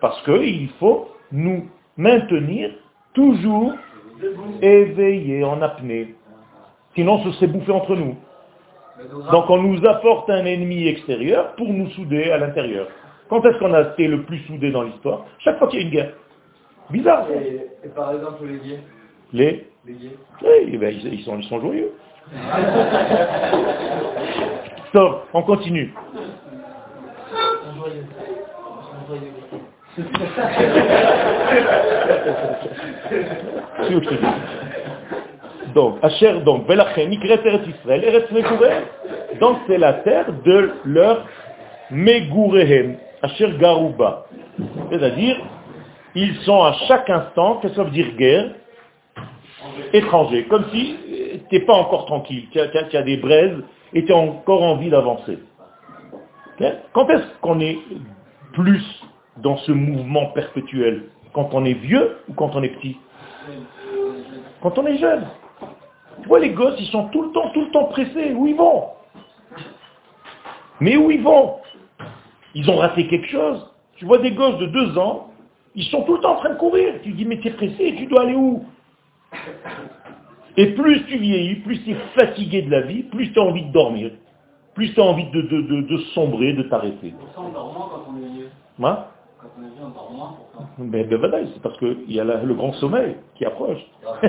Parce qu'il faut nous maintenir toujours éveillés en apnée. Sinon, ce serait bouffé entre nous. Donc on nous apporte un ennemi extérieur pour nous souder à l'intérieur. Quand est-ce qu'on a été le plus soudé dans l'histoire? Chaque fois qu'il y a une guerre. Bizarre. Et, et par exemple, gays, Les, oui, eh ben, ils, ils sont, ils sont joyeux. [LAUGHS] Stop, on continue. [LAUGHS] Donc, Asher, donc, Israël. Donc, c'est la terre de leur Megourehem, Asher Garouba. C'est-à-dire, ils sont à chaque instant, qu'est-ce que ça veut dire guerre? Étrangers. Comme si tu n'es pas encore tranquille, tu as, as- des braises et tu as encore envie d'avancer. Quand est-ce qu'on est plus dans ce mouvement perpétuel? Quand on est vieux ou quand on est petit? Quand on est jeune. Tu vois, les gosses, ils sont tout le temps, tout le temps pressés. Où ils vont? Mais où ils vont? Ils ont raté quelque chose. Tu vois des gosses de deux ans, ils sont tout le temps en train de courir. Tu dis, mais tu es pressé, tu dois aller où? Et plus tu vieillis, plus tu es fatigué de la vie, plus tu as envie de dormir, plus tu as envie de, de- de- de sombrer, de t'arrêter. On dort moins quand on est vieux? Hein? Quand on est vieux, on dort moins pour ça. Mais ben voilà, c'est parce qu'il y a la- le grand sommeil qui approche. [LAUGHS]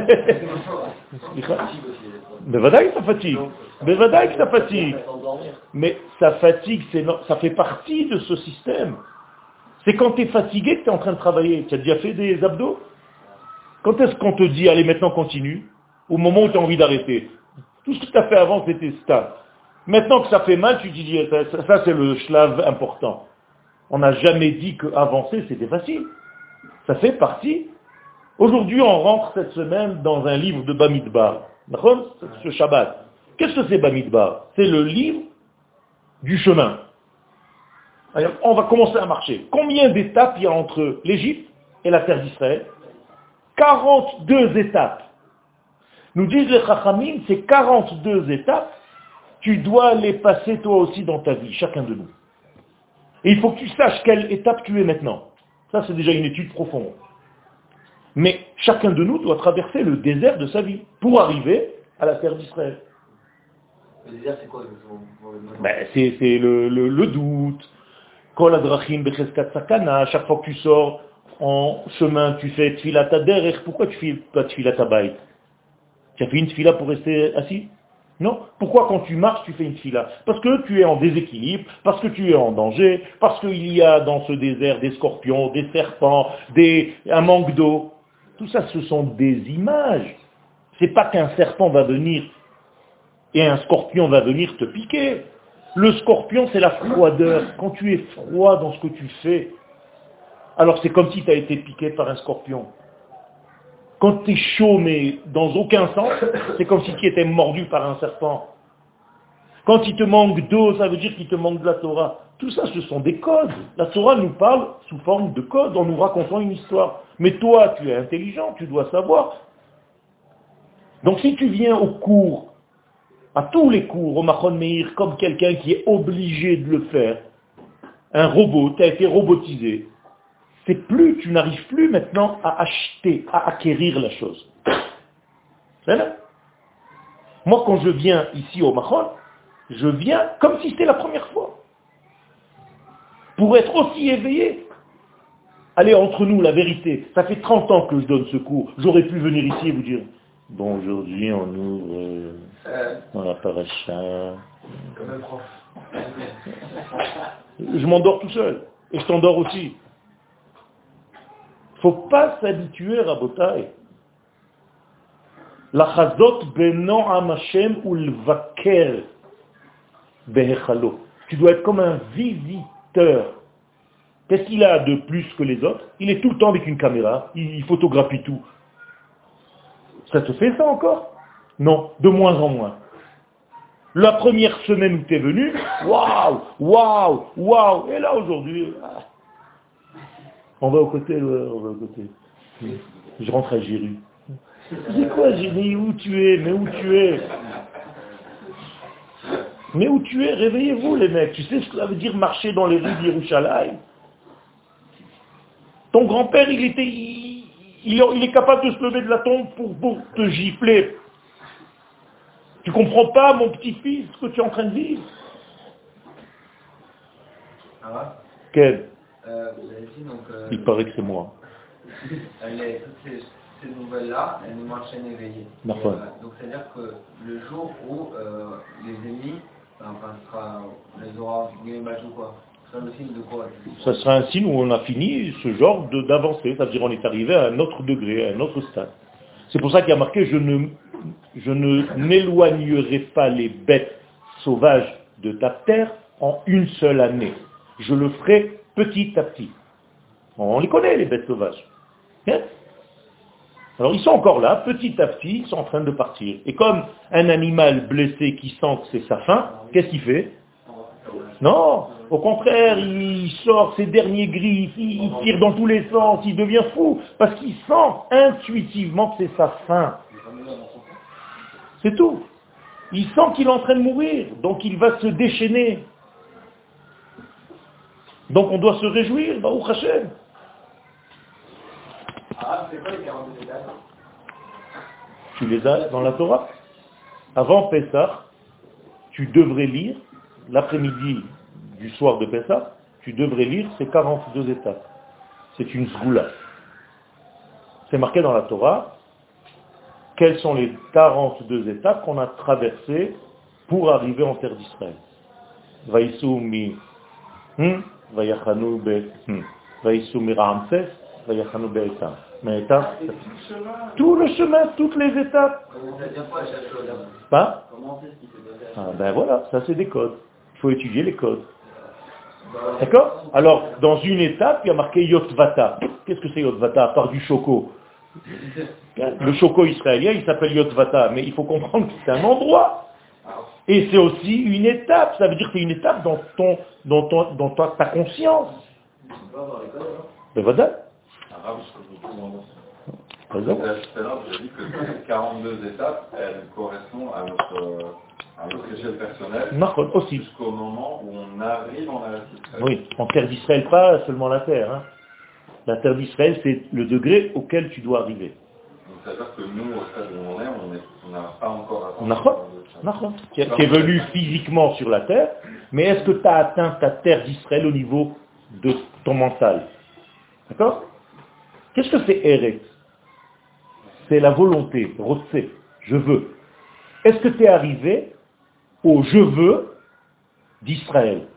Mais [LAUGHS] voilà que ça fatigue. Mais voilà que ça fatigue. Mais ça fatigue, ça fait partie de ce système. C'est quand tu es fatigué que tu es en train de travailler. Tu as déjà fait des abdos? Quand est-ce qu'on te dit, allez maintenant continue? Au moment où tu as envie d'arrêter. Tout ce que tu as fait avant, c'était stable. Maintenant que ça fait mal, tu te dis, ça, ça- ça, c'est le schlave important. On n'a jamais dit que avancer c'était facile. Ça fait partie. Aujourd'hui, on rentre cette semaine dans un livre de Bamidbar. Ce Shabbat. Qu'est-ce que c'est Bamidbar? C'est le livre du chemin. On va commencer à marcher. Combien d'étapes il y a entre l'Égypte et la terre d'Israël? 42 étapes. Nous disent les Chachamim, ces 42 étapes, tu dois les passer toi aussi dans ta vie, chacun de nous. Et il faut que tu saches quelle étape tu es maintenant. Ça, c'est déjà une étude profonde. Mais chacun de nous doit traverser le désert de sa vie pour arriver à la terre d'Israël. Le désert, c'est quoi Ben, c'est le, le- le doute. Kol adrachim becheskat sakana. Chaque fois que tu sors en chemin, tu fais tfilat derech. Pourquoi tu fais pas tfilat bayt Tu as fait une tfila pour rester assis? Non. Pourquoi quand tu marches, tu fais une tfila? Parce que tu es en déséquilibre, parce que tu es en danger, parce qu'il y a dans ce désert des scorpions, des serpents, des, un manque d'eau. Tout ça, ce sont des images. C'est pas qu'un serpent va venir et un scorpion va venir te piquer. Le scorpion, c'est la froideur. Quand tu es froid dans ce que tu fais, alors c'est comme si tu as été piqué par un scorpion. Quand tu es chaud, mais dans aucun sens, c'est comme si tu étais mordu par un serpent. Quand il te manque d'eau, ça veut dire qu'il te manque de la Torah. Tout ça, ce sont des codes. La Torah nous parle sous forme de codes en nous racontant une histoire. Mais toi, tu es intelligent, tu dois savoir. Donc si tu viens au cours à tous les cours au Mahon Meir comme quelqu'un qui est obligé de le faire. Un robot, tu as été robotisé. C'est plus, tu n'arrives plus maintenant à acheter, à acquérir la chose. C'est là Moi, quand je viens ici au Mahon, je viens comme si c'était la première fois. Pour être aussi éveillé. Allez, entre nous, la vérité, ça fait 30 ans que je donne ce cours. J'aurais pu venir ici et vous dire, bon, aujourd'hui, on ouvre euh, dans la paracha. comme un prof. Je m'endors tout seul. Et je t'endors aussi. Faut pas s'habituer à Botaï. La chazot benon am Hashem ou le vaker behechalo. Tu dois être comme un visiteur. Qu'est-ce qu'il a de plus que les autres? Il est tout le temps avec une caméra, il il photographie tout. Ça te fait ça encore? Non, de moins en moins. La première semaine où tu es venu, waouh, waouh, waouh. Et là aujourd'hui, ah. On va au côté, ouais, on va au côté. Je rentre à Jéru. C'est quoi Jéru Où tu es? Mais où tu es? Mais où tu es? Réveillez-vous les mecs. Tu sais ce que ça veut dire marcher dans les rues d'Yerushalayim? Ton grand-père, il était, il, est capable de se lever de la tombe pour, pour te gifler. Tu comprends pas, mon petit-fils, ce que tu es en train de vivre? Ça va Quel? Euh, Vous avez dit donc... Euh, Il paraît que c'est moi. [LAUGHS] toutes ces, ces nouvelles-là, elles nous maintiennent éveillés. Et, euh, donc c'est-à-dire que le jour où les ennemis, enfin ce sera les aura ou quoi, ce sera le signe de quoi Ça sera un signe où on a fini ce genre d'avancée, c'est-à-dire on est arrivé à un autre degré, à un autre stade. C'est pour ça qu'il y a marqué je ne je ne n'éloignerai pas les bêtes sauvages de ta terre en une seule année. Je le ferai petit à petit. On les connaît les bêtes sauvages. Hein Alors ils sont encore là, petit à petit, ils sont en train de partir. Et comme un animal blessé qui sent que c'est sa fin, qu'est-ce qu'il fait? Non, au contraire, il sort ses derniers griffes, il tire dans tous les sens, il devient fou, parce qu'il sent intuitivement que c'est sa fin. C'est tout. Il sent qu'il est en train de mourir, donc il va se déchaîner. Donc on doit se réjouir, Baruch Hashem. Ah, c'est quoi les 42 étapes Tu les as dans la Torah. Avant Pessah, tu devrais lire, l'après-midi du soir de Pessah, tu devrais lire ces 42 étapes. C'est une zgoula. C'est marqué dans la Torah quelles sont les 42 étapes qu'on a traversées pour arriver en terre d'Israël. Vaïsou mi hmm, vayachanu be hmm, vayachanu be Etam. Mais Etam, tout le chemin, toutes les étapes. C'est-à-dire quoi chaque chose hein Pas Comment c'est ce qui s'est passé ah, ben voilà, ça c'est des codes. Il faut étudier les codes. D'accord Alors, dans une étape, il y a marqué Yotvata. Qu'est-ce que c'est Yotvata à part du choco? [LAUGHS] Le choco israélien, il s'appelle Yotvata, mais il faut comprendre que c'est un endroit. Et c'est aussi une étape. Ça veut dire que c'est une étape dans, ton, dans, ton, dans ta, ta conscience. Ben voilà. Tout à l'heure, j'ai dit que ces 42 étapes, elles correspondent à notre, à notre échelle personnelle jusqu'au moment où on arrive en Eretz Israël. Oui, en terre d'Israël, pas seulement la terre. hein. La terre d'Israël, c'est le degré auquel tu dois arriver. Donc ça veut dire que nous, au stade où on est, on n'a pas encore atteint. Qui est venu physiquement sur la terre, mais est-ce que tu as atteint ta terre d'Israël au niveau de ton mental? D'accord? Qu'est-ce que c'est Eretz C'est la volonté, Rotse, je veux. Est-ce que tu es arrivé au je veux d'Israël?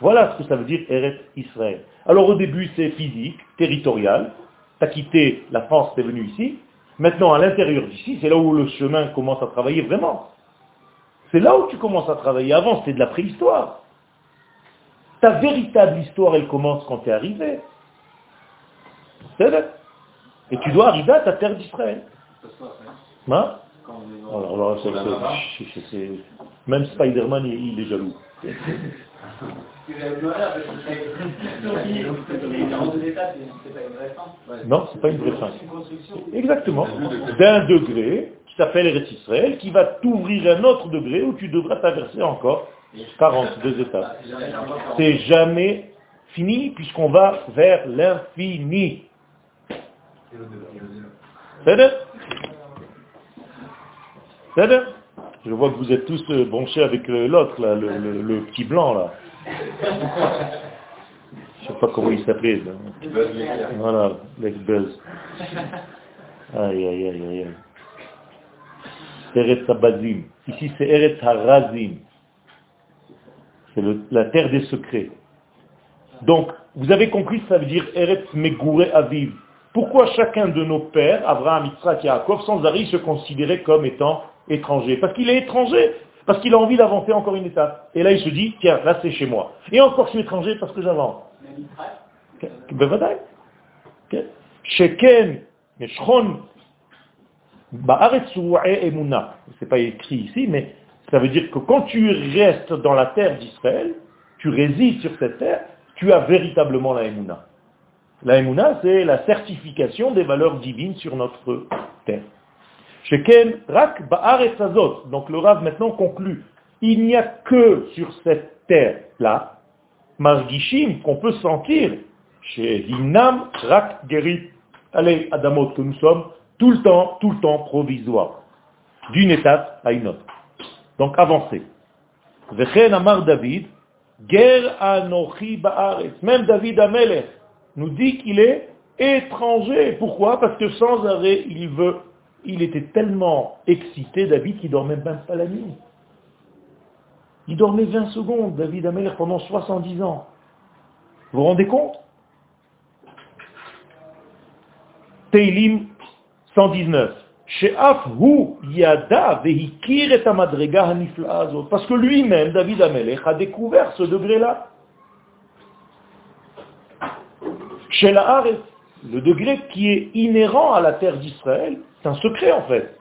Voilà ce que ça veut dire Eretz Israël. Alors au début c'est physique, territorial, tu as quitté la France, tu es venu ici, Maintenant, à l'intérieur d'ici, c'est là où le chemin commence à travailler vraiment. C'est là où tu commences à travailler. Avant, c'était de la préhistoire. Ta véritable histoire, elle commence quand tu es arrivé. C'est. Et tu dois arriver à ta terre d'Israël. Hein, Même Spider-Man, il est jaloux. Vous avez plus rien, parce que c'est les 42 étapes, c'est pas une vraie fin. Non, c'est pas une vraie fin. Exactement. D'un degré qui s'appelle Eretz Israël, qui va t'ouvrir un autre degré où tu devras traverser encore 42 étapes. C'est jamais fini puisqu'on va vers l'infini. C'est Je vois que vous êtes tous euh, branchés avec euh, l'autre, là, le, petit blanc, là. Je sais pas comment il s'appelait. l'éclair. Voilà, l'ex-buzz. Aïe, aïe, aïe, aïe. aïe. Eretz Abazim. Ici, c'est Eretz Harazim. C'est la terre des secrets. Donc, vous avez compris, ça veut dire Eretz Megure Aviv. Pourquoi chacun de nos pères, Abraham, Yitzhak Yaakov, sans arrêt, se considérait comme étant étranger, parce qu'il est étranger, parce qu'il a envie d'avancer encore une étape. Et là, il se dit, tiens, là, c'est chez moi. Et encore, je suis étranger parce que j'avance. C'est pas écrit ici, mais ça veut dire que quand tu restes dans la terre d'Israël, tu résides sur cette terre, tu as véritablement la Emouna. La Emouna, c'est la certification des valeurs divines sur notre terre. Sheken rak ba'aretz azot. Donc le Rav maintenant conclut. Il n'y a que sur cette terre-là, margishim, qu'on peut sentir, chez Hinam rak gerit. Allez, Adamot, que nous sommes tout le temps, tout le temps provisoire, d'une étape à une autre. Donc avancez. Vechen amar David, ger anochi ba'aretz. Même David Amelech nous dit qu'il est étranger. Pourquoi? Parce que sans arrêt, il veut, il était tellement excité, David, qu'il dormait même pas la nuit. Il dormait 20 secondes, David Amelech, pendant 70 ans. Vous vous rendez compte? Teilim 119. She'af hu yada vehikir et amadrega hanifla azot. Parce que lui-même, David Amelech, a découvert ce degré-là. Le degré qui est inhérent à la terre d'Israël, c'est un secret en fait.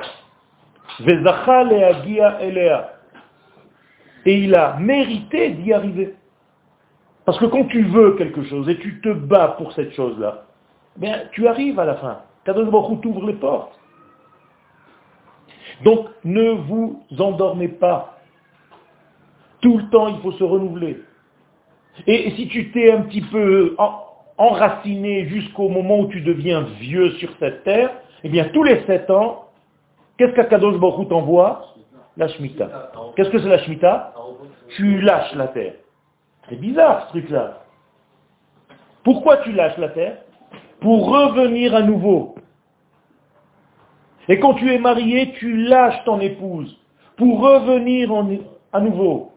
Et il a mérité d'y arriver. Parce que quand tu veux quelque chose et tu te bats pour cette chose-là, tu arrives à la fin. Kadosh Baruch t'ouvre les portes. Donc, ne vous endormez pas. Tout le temps, il faut se renouveler. Et si tu t'es un petit peu enraciné jusqu'au moment où tu deviens vieux sur cette terre, eh bien, tous les sept ans, qu'est-ce qu'Akadosh Baruch t'envoie La Shemitah. Qu'est-ce que c'est la Shemitah Tu lâches la terre. C'est bizarre ce truc-là. Pourquoi tu lâches la terre? Pour revenir à nouveau. Et quand tu es marié, tu lâches ton épouse pour revenir en- à nouveau.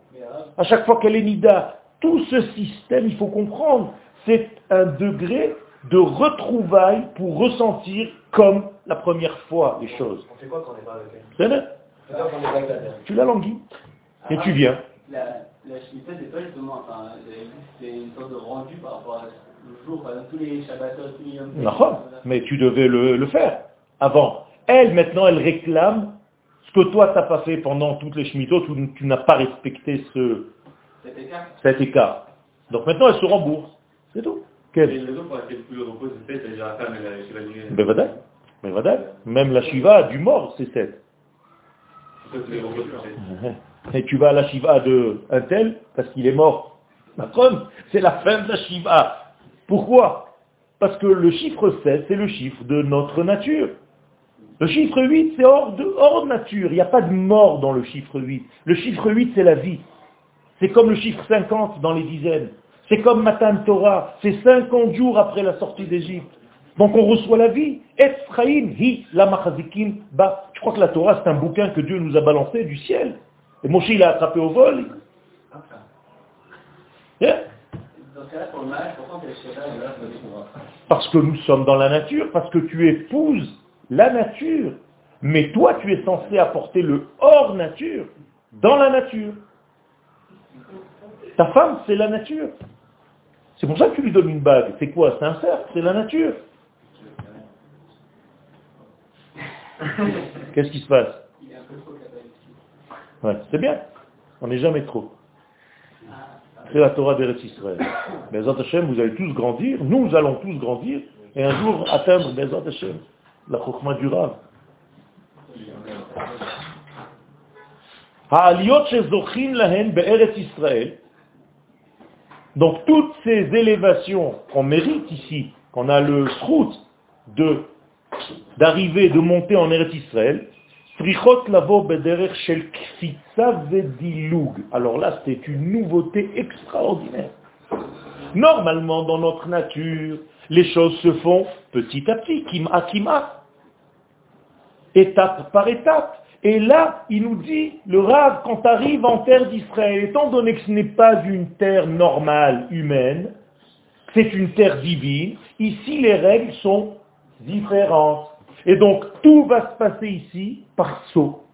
À chaque fois qu'elle est nida. Tout ce système, il faut comprendre, c'est un degré de retrouvailles pour ressentir comme la première fois les choses. On fait quoi quand on n'est pas avec elle Tu la languis. Et tu viens. la, la c'est pas justement, enfin, c'est une sorte de rendu par rapport à le jour, par exemple, tous les tous Yom. Mais tu devais le, le faire avant. Elle, maintenant, elle réclame ce que toi, tu n'as pas fait pendant toutes les chemitos, tu, tu n'as pas respecté ce, cet écart? cet écart. Donc maintenant, elle se rembourse. C'est tout. Et Quel la raison pour laquelle plus le repos c'est fait, c'est-à-dire la femme, elle a chez la nuit. Voilà. Ben voilà. Même la Shiva du mort, c'est 7. Pourquoi tu les reposes c'est- [LAUGHS] Et tu vas à la Shiva de un tel, parce qu'il est mort. Macron, c'est la fin de la Shiva. Pourquoi? Parce que le chiffre 7, c'est le chiffre de notre nature. Le chiffre 8, c'est hors de, hors de nature. Il n'y a pas de mort dans le chiffre 8. Le chiffre 8, c'est la vie. C'est comme le chiffre 50 dans les dizaines. C'est comme Matan Torah. C'est 50 jours après la sortie d'Égypte. Donc on reçoit la vie. Ephraim, hi, la machazikim, ba. Je crois que la Torah, c'est un bouquin que Dieu nous a balancé du ciel. Et Moshe, il a attrapé au vol. Yeah. Parce que nous sommes dans la nature, parce que tu épouses la nature. Mais toi, tu es censé apporter le hors nature dans la nature. Ta femme, c'est la nature. C'est pour ça que tu lui donnes une bague. C'est quoi C'est un cercle, c'est la nature. [LAUGHS] Qu'est-ce qui se passe? Ouais, C'est bien. On n'est jamais trop. C'est la Torah d'Eretz Israël. Bezat Hashem, vous allez tous grandir, nous allons tous grandir, et un jour atteindre Bezat Hashem, la Chokhmah du Rav. Ha'aliyot shezochin lahen be'eretz Israël. Donc toutes ces élévations qu'on mérite ici, qu'on a le route de d'arriver, de monter en Eretz Israël, Strichot lavo shel. Alors là, c'est une nouveauté extraordinaire. Normalement, dans notre nature, les choses se font petit à petit, kima kima, étape par étape. Et là, il nous dit, le Rav, quand tu arrives en terre d'Israël, étant donné que ce n'est pas une terre normale, humaine, c'est une terre divine, ici les règles sont différentes. Et donc, tout va se passer ici par saut,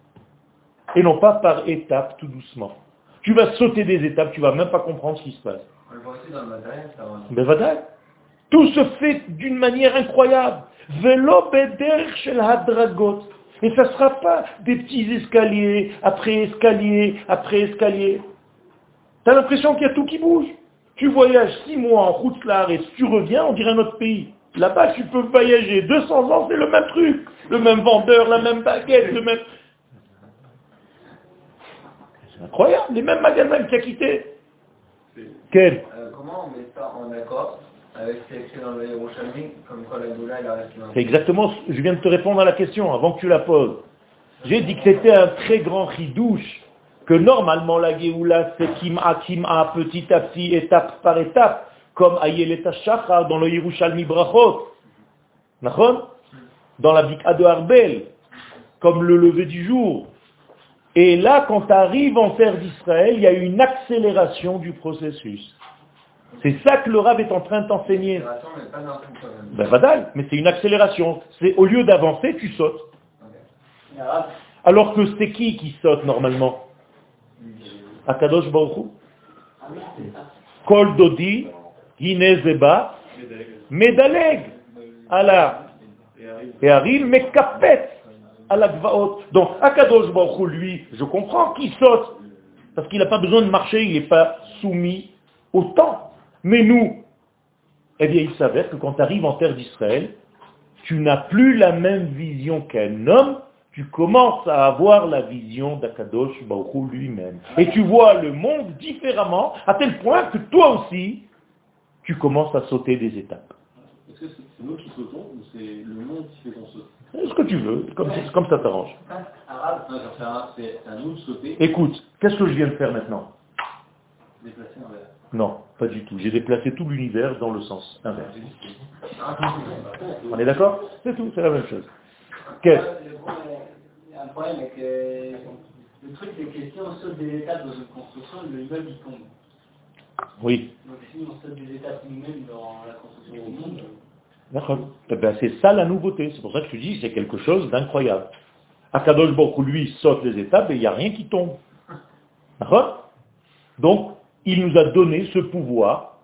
et non pas par étapes, tout doucement. Tu vas sauter des étapes, tu vas même pas comprendre ce qui se passe. On le voit aussi dans le matériel, ça va. Ben voilà. Tout se fait d'une manière incroyable. Velo beder shel hadragot. Et ça ne sera pas des petits escaliers, après escalier, après escalier. Tu as l'impression qu'il y a tout qui bouge. Tu voyages six mois en route là et tu reviens, on dirait notre pays. Là-bas, tu peux voyager 200 ans, c'est le même truc. Le même vendeur, la même baguette, le même... C'est incroyable, les mêmes magasins que tu as quittés. Quel? Euh, comment on met ça en accord? Avec dans le comme la exactement, je viens de te répondre à la question avant que tu la poses. J'ai dit que c'était un très grand ridouche, que normalement la Géoula c'est Kim'a, Kim'a, petit à petit, étape par étape, comme Ayelet Shachar dans le Yerushalmi Brachot. Dans la Bikha de Harbel, comme le lever du jour. Et là, quand tu arrives en terre d'Israël, il y a une accélération du processus. C'est ça que le Rav est en train de t'enseigner. Ben vadal, mais c'est une accélération. C'est au lieu d'avancer, tu sautes. Alors que c'est qui qui saute normalement? Akadosh Baruch Hu? ah. Kol Dodi, Hine Zeba, Medaleg, ala et Harim, Mekapet, ala Gvaot. Donc Akadosh Baruch Hu, lui, je comprends qu'il saute, parce qu'il n'a pas besoin de marcher, il n'est pas soumis au temps. Mais nous, eh bien, il s'avère que quand tu arrives en terre d'Israël, tu n'as plus la même vision qu'un homme, tu commences à avoir la vision d'Akadosh Baruch lui-même. Et tu vois le monde différemment, à tel point que toi aussi, tu commences à sauter des étapes. Est-ce que c'est nous qui sautons ou c'est le monde qui fait qu'on saute? Ce que tu veux, comme, comme ça t'arrange. Arabe, Non, c'est à, c'est à nous de sauter, Écoute, qu'est-ce que je viens de faire maintenant? Déplacer un verre. Non, pas du tout. J'ai déplacé tout l'univers dans le sens inverse. On est d'accord? C'est tout, c'est la même chose. A un problème avec euh, le truc, c'est que si on saute des étapes dans une construction, le immeuble il tombe. Oui, Donc si on saute des étapes nous-mêmes dans la construction du monde, d'accord. Eh ben, c'est ça la nouveauté. C'est pour ça que te dis, c'est quelque chose d'incroyable. Akadosh Baruch lui, saute les étapes et il n'y a rien qui tombe. D'accord? Donc, il nous a donné ce pouvoir,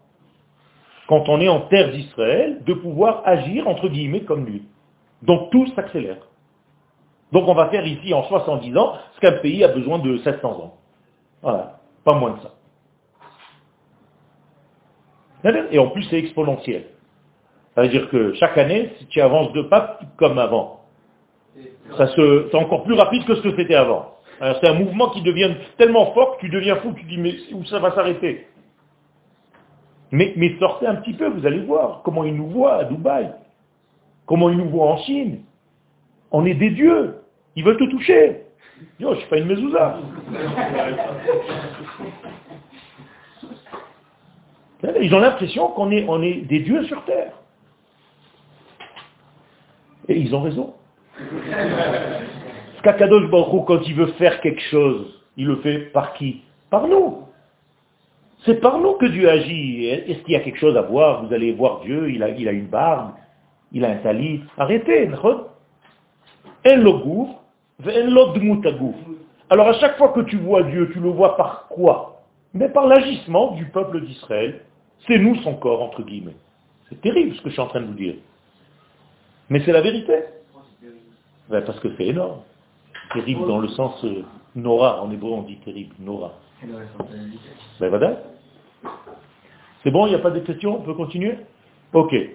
quand on est en terre d'Israël, de pouvoir agir, entre guillemets, comme lui. Donc tout s'accélère. Donc on va faire ici en 70 ans ce qu'un pays a besoin de 700 ans. Voilà, pas moins de ça. Et en plus c'est exponentiel. Ça veut dire que chaque année, si tu avances deux pas comme avant, c'est encore plus rapide que ce que c'était avant. Alors, C'est un mouvement qui devient tellement fort que tu deviens fou, tu dis mais où ça va s'arrêter? Mais, sortez un petit peu, vous allez voir comment ils nous voient à Dubaï, comment ils nous voient en Chine. On est des dieux, ils veulent te toucher. Yo, je suis pas une mezouza. Ils ont l'impression qu'on est, on est des dieux sur terre. Et ils ont raison. Ce qu'Akadosh quand il veut faire quelque chose, il le fait par qui? Par nous. C'est par nous que Dieu agit. Est-ce qu'il y a quelque chose à voir? Vous allez voir Dieu, il a, il a une barbe, il a un salit. Arrêtez, Alors à chaque fois que tu vois Dieu, tu le vois par quoi? Mais par l'agissement du peuple d'Israël. C'est nous son corps, entre guillemets. C'est terrible ce que je suis en train de vous dire. Mais c'est la vérité. Ben, parce que c'est énorme terrible dans le sens euh, Nora, en hébreu on dit terrible, Nora. Ben voilà. C'est bon, il n'y a pas de questions, on peut continuer? Ok. Et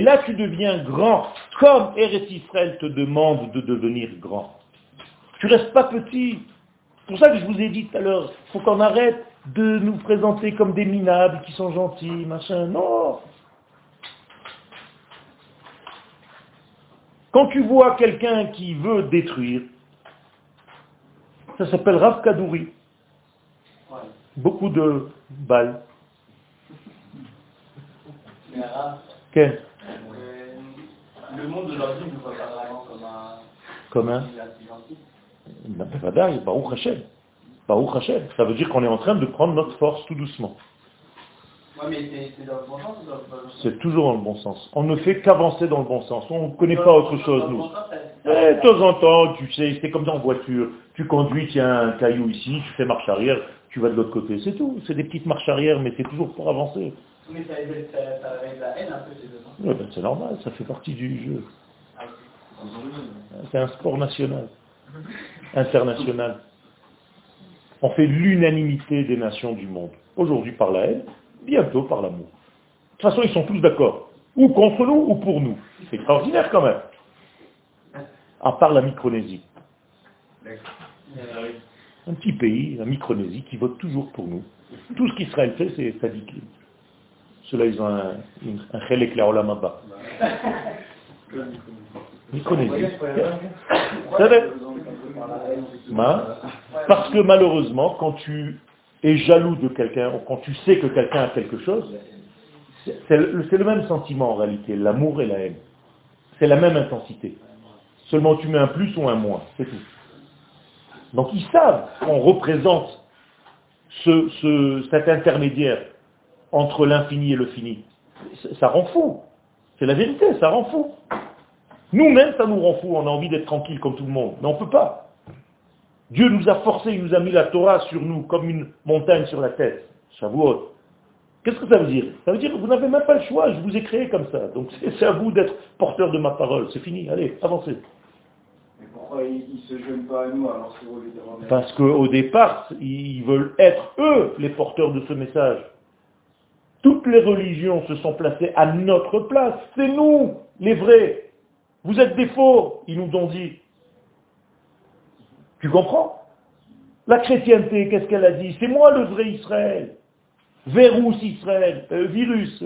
là, tu deviens grand, comme Eretz Israël te demande de devenir grand. Tu restes pas petit. C'est pour ça que je vous ai dit tout à l'heure, il faut qu'on arrête de nous présenter comme des minables qui sont gentils, machin. Non, Quand tu vois quelqu'un qui veut détruire, ça s'appelle Rav Kadouri. Ouais. Beaucoup de balles. Mais euh, le monde d'aujourd'hui ne voit pas vraiment comme un comme un Baruch Hashem. Baruch Hashem. Ça veut dire qu'on est en train de prendre notre force tout doucement. C'est toujours dans le bon sens. On ne fait qu'avancer dans le bon sens. On ne connaît pas autre chose, nous. Eh, de temps en temps, tu sais, c'est comme dans une voiture. Tu conduis, tu as un caillou ici, tu fais marche arrière, tu vas de l'autre côté. C'est tout. C'est des petites marches arrière, mais c'est toujours pour avancer. Mais ça la haine un peu ben, c'est normal, ça fait partie du jeu. Ah, C'est un sport national, [LAUGHS] international. On fait l'unanimité des nations du monde. Aujourd'hui par la haine, bientôt par l'amour. De toute façon, ils sont tous d'accord. Ou contre nous, ou pour nous. C'est extraordinaire quand même. À part la Micronésie. Un petit pays, la Micronésie, qui vote toujours pour nous. Tout ce qu'Israël fait, c'est sadique. Ceux-là, ils ont un, un chelek la olam haba. Micronésie. Parce que malheureusement, quand tu es jaloux de quelqu'un, quand tu sais que quelqu'un a quelque chose, c'est le même sentiment en réalité, l'amour et la haine. C'est la même intensité. Seulement tu mets un plus ou un moins, c'est tout. Donc ils savent qu'on représente ce, ce- cet intermédiaire entre l'infini et le fini. Ça, ça rend fou. C'est la vérité, ça rend fou. Nous-mêmes, ça nous rend fou. On a envie d'être tranquille comme tout le monde. Mais on ne peut pas. Dieu nous a forcés, il nous a mis la Torah sur nous comme une montagne sur la tête. Shavuot. Qu'est-ce que ça veut dire? Ça veut dire que vous n'avez même pas le choix, je vous ai créé comme ça. Donc c'est à vous d'être porteur de ma parole. C'est fini, allez, avancez. Mais pourquoi ils ne se gênent pas à nous alors que vous les Parce qu'au départ, ils veulent être eux les porteurs de ce message. Toutes les religions se sont placées à notre place. C'est nous, les vrais. Vous êtes des faux, ils nous ont dit. Tu comprends? La chrétienté, qu'est-ce qu'elle a dit? C'est moi le vrai Israël. Vérus Israël, euh, virus.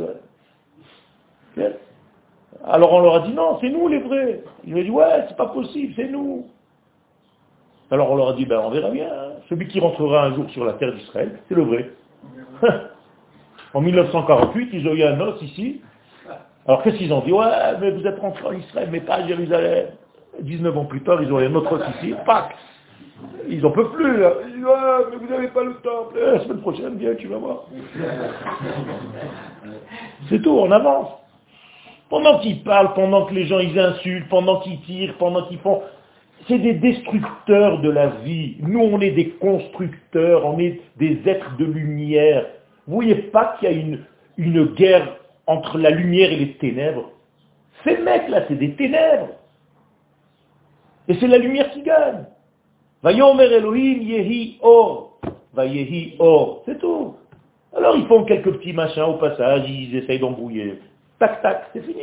Alors on leur a dit non, c'est nous les vrais. Ils ont dit ouais, c'est pas possible, c'est nous. Alors on leur a dit, ben on verra bien. hein. Celui qui rentrera un jour sur la terre d'Israël, c'est le vrai. [LAUGHS] en 1948, ils ont eu un os ici. Alors qu'est-ce qu'ils ont dit? Ouais, mais vous êtes rentrés en Israël, mais pas à Jérusalem. 19 ans plus tard, ils ont eu un autre os ici. Pac Ils n'en peuvent plus. là. Ils disent, Ouais, mais vous n'avez pas le temple. Eh, La semaine prochaine, viens, tu vas voir. [LAUGHS] C'est tout, on avance. Pendant qu'ils parlent, pendant que les gens ils insultent, pendant qu'ils tirent, pendant qu'ils font... C'est des destructeurs de la vie. Nous, on est des constructeurs, on est des êtres de lumière. Vous voyez pas qu'il y a une, une guerre entre la lumière et les ténèbres? Ces mecs-là, c'est des ténèbres. Et c'est la lumière qui gagne. Vayomer Elohim yehi or. Vayehi or. C'est tout. Alors ils font quelques petits machins au passage, ils essayent d'embrouiller. Tac, tac, c'est fini.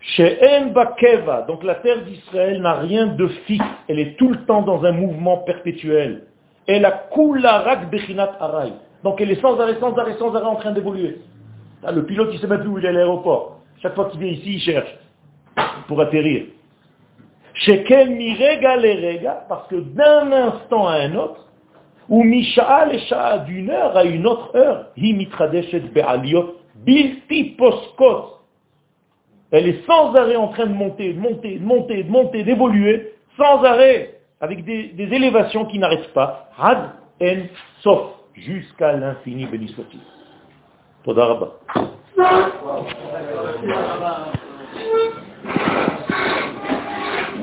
She'en bakeva, donc la terre d'Israël n'a rien de fixe, elle est tout le temps dans un mouvement perpétuel. Elle a kula rak bechinat aray. Donc elle est sans arrêt, sans arrêt, sans arrêt en train d'évoluer. Ah, Le pilote, il ne sait même plus où il est à l'aéroport. Chaque fois qu'il vient ici, il cherche pour atterrir. Shekel mirega le rega, parce que d'un instant à un autre, ou misha'a le sha'a d'une heure à une autre heure, hi mitradeshet be'aliot bilti poskot. Elle est sans arrêt en train de monter, de monter, de monter, de monter, d'évoluer, sans arrêt, avec des, élévations qui n'arrêtent pas. Had en sof, jusqu'à l'infini, béni soit-il.